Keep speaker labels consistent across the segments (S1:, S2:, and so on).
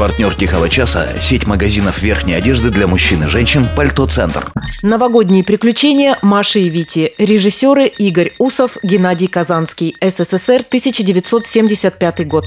S1: Партнер «Тихого часа» – сеть магазинов верхней одежды для мужчин и женщин «Пальто Центр».
S2: Новогодние приключения Маши и Вити. Режиссеры Игорь Усов, Геннадий Казанский. СССР, 1975 год.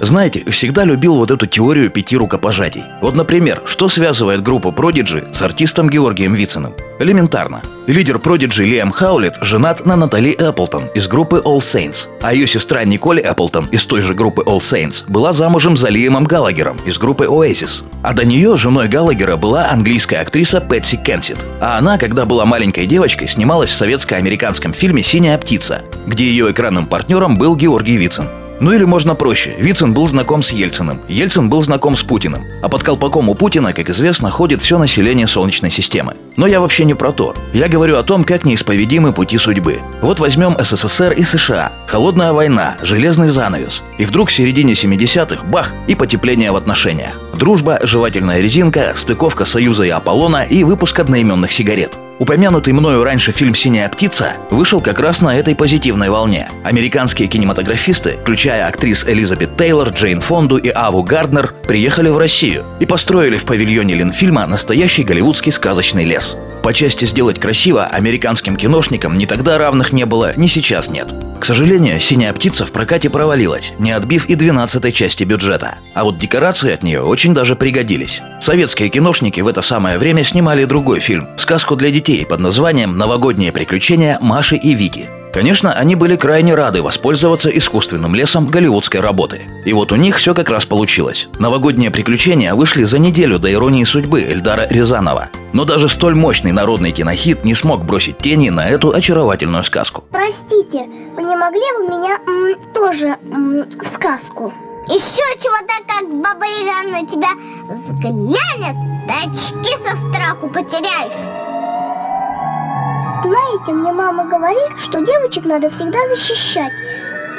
S1: Знаете, всегда любил вот эту теорию пяти рукопожатий. Вот, например, что связывает группу Prodigy с артистом Георгием Вициным? Элементарно. Лидер Prodigy Лиам Хаулет женат на Натали Эпплтон из группы All Saints, а ее сестра Николь Эпплтон из той же группы All Saints была замужем за Лиамом Галагером из группы Oasis. А до нее женой Галагера была английская актриса Пэтси Кенсит. А она, когда была маленькой девочкой, снималась в советско-американском фильме «Синяя птица», где ее экранным партнером был Георгий Вицин. Ну или можно проще. Вицин был знаком с Ельциным. Ельцин был знаком с Путиным. А под колпаком у Путина, как известно, ходит все население Солнечной системы. Но я вообще не про то. Я говорю о том, как неисповедимы пути судьбы. Вот возьмем СССР и США. Холодная война, железный занавес. И вдруг в середине 70-х бах и потепление в отношениях. Дружба, жевательная резинка, стыковка Союза и Аполлона и выпуск одноименных сигарет. Упомянутый мною раньше фильм «Синяя птица» вышел как раз на этой позитивной волне. Американские кинематографисты, включая актрис Элизабет Тейлор, Джейн Фонду и Аву Гарднер, приехали в Россию и построили в павильоне Ленфильма настоящий голливудский сказочный лес. По части сделать красиво американским киношникам ни тогда равных не было, ни сейчас нет. К сожалению, «Синяя птица» в прокате провалилась, не отбив и 12 части бюджета. А вот декорации от нее очень даже пригодились. Советские киношники в это самое время снимали другой фильм – сказку для детей под названием «Новогодние приключения Маши и Вити». Конечно, они были крайне рады воспользоваться искусственным лесом голливудской работы. И вот у них все как раз получилось. Новогодние приключения вышли за неделю до иронии судьбы Эльдара Рязанова. Но даже столь мощный народный кинохит не смог бросить тени на эту очаровательную сказку.
S3: Простите, вы не могли бы меня м, тоже м, в сказку? Еще чего-то, как Баба Яга на тебя взглянет, да очки со страху потеряешь. Знаете, мне мама говорит, что девочек надо всегда защищать.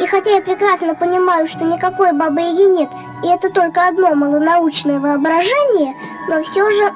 S3: И хотя я прекрасно понимаю, что никакой Бабы Яги нет, и это только одно малонаучное воображение, но все же...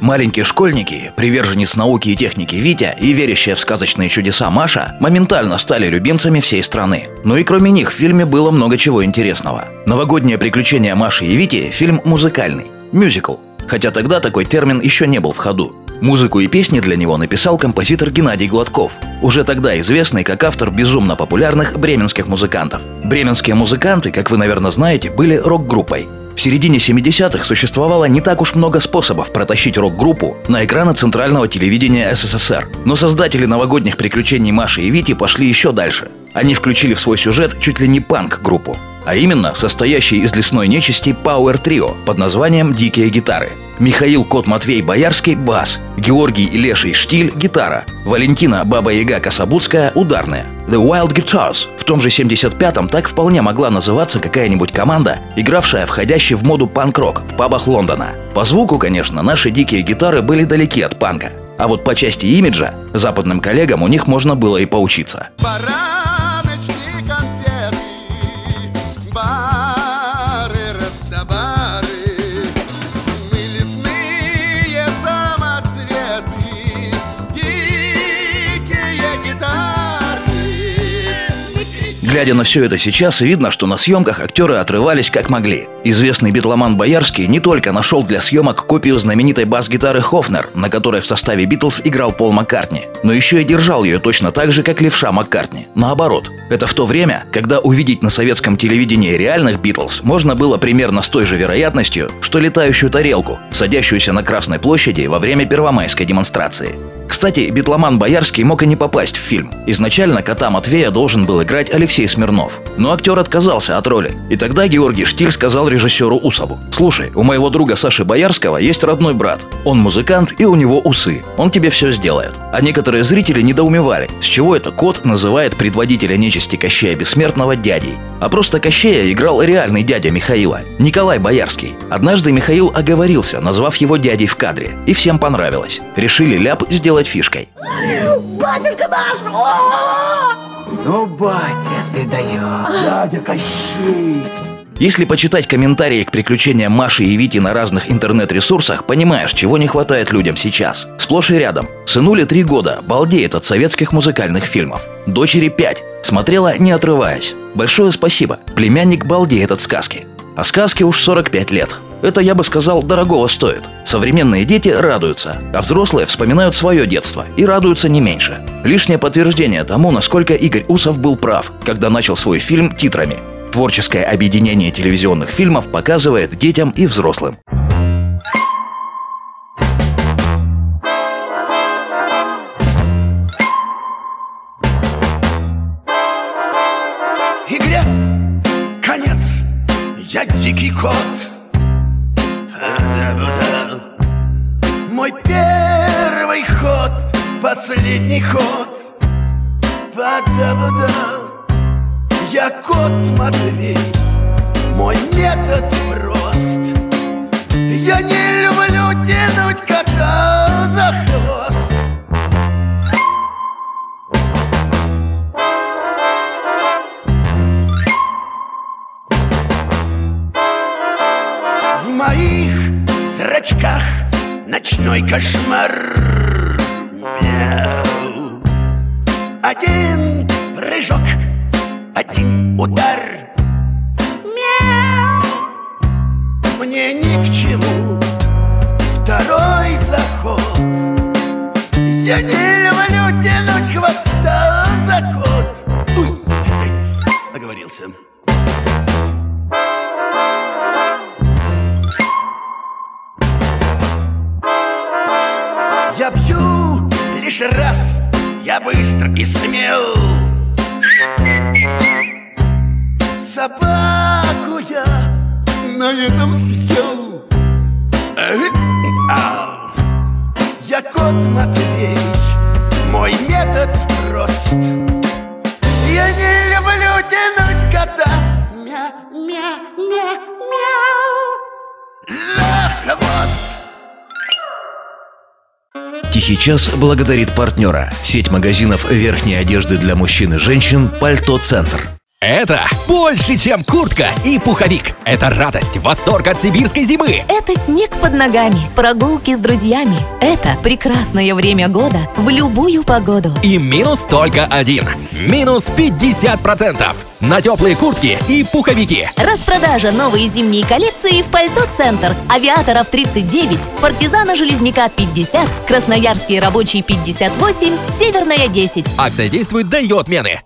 S1: Маленькие школьники, приверженец науки и техники Витя и верящая в сказочные чудеса Маша, моментально стали любимцами всей страны. Но и кроме них в фильме было много чего интересного. «Новогоднее приключение Маши и Вити» – фильм музыкальный, мюзикл. Хотя тогда такой термин еще не был в ходу. Музыку и песни для него написал композитор Геннадий Гладков, уже тогда известный как автор безумно популярных бременских музыкантов. Бременские музыканты, как вы, наверное, знаете, были рок-группой. В середине 70-х существовало не так уж много способов протащить рок-группу на экраны центрального телевидения СССР. Но создатели новогодних приключений Маши и Вити пошли еще дальше. Они включили в свой сюжет чуть ли не панк-группу. А именно, состоящий из лесной нечисти Power Trio под названием «Дикие гитары». Михаил Кот Матвей Боярский – бас, Георгий Леший Штиль – гитара, Валентина Баба Яга Кособудская – ударная. The Wild Guitars в том же 75-м так вполне могла называться какая-нибудь команда, игравшая входящий в моду панк-рок в пабах Лондона. По звуку, конечно, наши дикие гитары были далеки от панка. А вот по части имиджа западным коллегам у них можно было и поучиться.
S4: Бараночки,
S1: Глядя на все это сейчас, видно, что на съемках актеры отрывались как могли. Известный битломан Боярский не только нашел для съемок копию знаменитой бас-гитары Хофнер, на которой в составе Битлз играл Пол Маккартни, но еще и держал ее точно так же, как левша Маккартни. Наоборот. Это в то время, когда увидеть на советском телевидении реальных Битлз можно было примерно с той же вероятностью, что летающую тарелку, садящуюся на Красной площади во время первомайской демонстрации. Кстати, битломан Боярский мог и не попасть в фильм. Изначально кота Матвея должен был играть Алексей Смирнов. Но актер отказался от роли. И тогда Георгий Штиль сказал режиссеру Усову. «Слушай, у моего друга Саши Боярского есть родной брат. Он музыкант и у него усы. Он тебе все сделает». А некоторые зрители недоумевали, с чего это кот называет предводителя нечисти Кощея Бессмертного дядей. А просто Кощея играл реальный дядя Михаила, Николай Боярский. Однажды Михаил оговорился, назвав его дядей в кадре. И всем понравилось. Решили ляп сделать фишкой.
S3: Батюшка наш!
S5: Ну, батя, ты даешь.
S4: Дядя Кощей.
S1: Если почитать комментарии к приключениям Маши и Вити на разных интернет-ресурсах, понимаешь, чего не хватает людям сейчас. Сплошь и рядом. Сынуле три года, балдеет от советских музыкальных фильмов. Дочери пять, смотрела не отрываясь. Большое спасибо, племянник балдеет от сказки. А сказке уж 45 лет. Это, я бы сказал, дорогого стоит. Современные дети радуются, а взрослые вспоминают свое детство и радуются не меньше. Лишнее подтверждение тому, насколько Игорь Усов был прав, когда начал свой фильм титрами. Творческое объединение телевизионных фильмов показывает детям и взрослым.
S4: Дикий кот. Мой первый ход, последний ход. Я кот Матвей, зрачках ночной кошмар. Мяу. Один прыжок, один удар. Мяу. Мне ни к чему второй заход. Я не люблю тянуть хвоста за кот. Уй, оговорился. Лишь раз, я быстр и смел. Собаку я на этом съел. Я кот Матвей, мой метод прост. Я не люблю тянуть кота. Мя, мя, мя, мяу. За хвост.
S1: Тихий час благодарит партнера. Сеть магазинов верхней одежды для мужчин и женщин «Пальто Центр».
S6: Это больше, чем куртка и пуховик. Это радость, восторг от сибирской зимы.
S7: Это снег под ногами, прогулки с друзьями. Это прекрасное время года в любую погоду.
S6: И минус только один. Минус 50% на теплые куртки и пуховики.
S7: Распродажа новой зимней коллекции в Пальто Центр. Авиаторов 39, Партизана Железняка 50, Красноярский рабочий 58, Северная 10.
S6: Акция действует до ее отмены.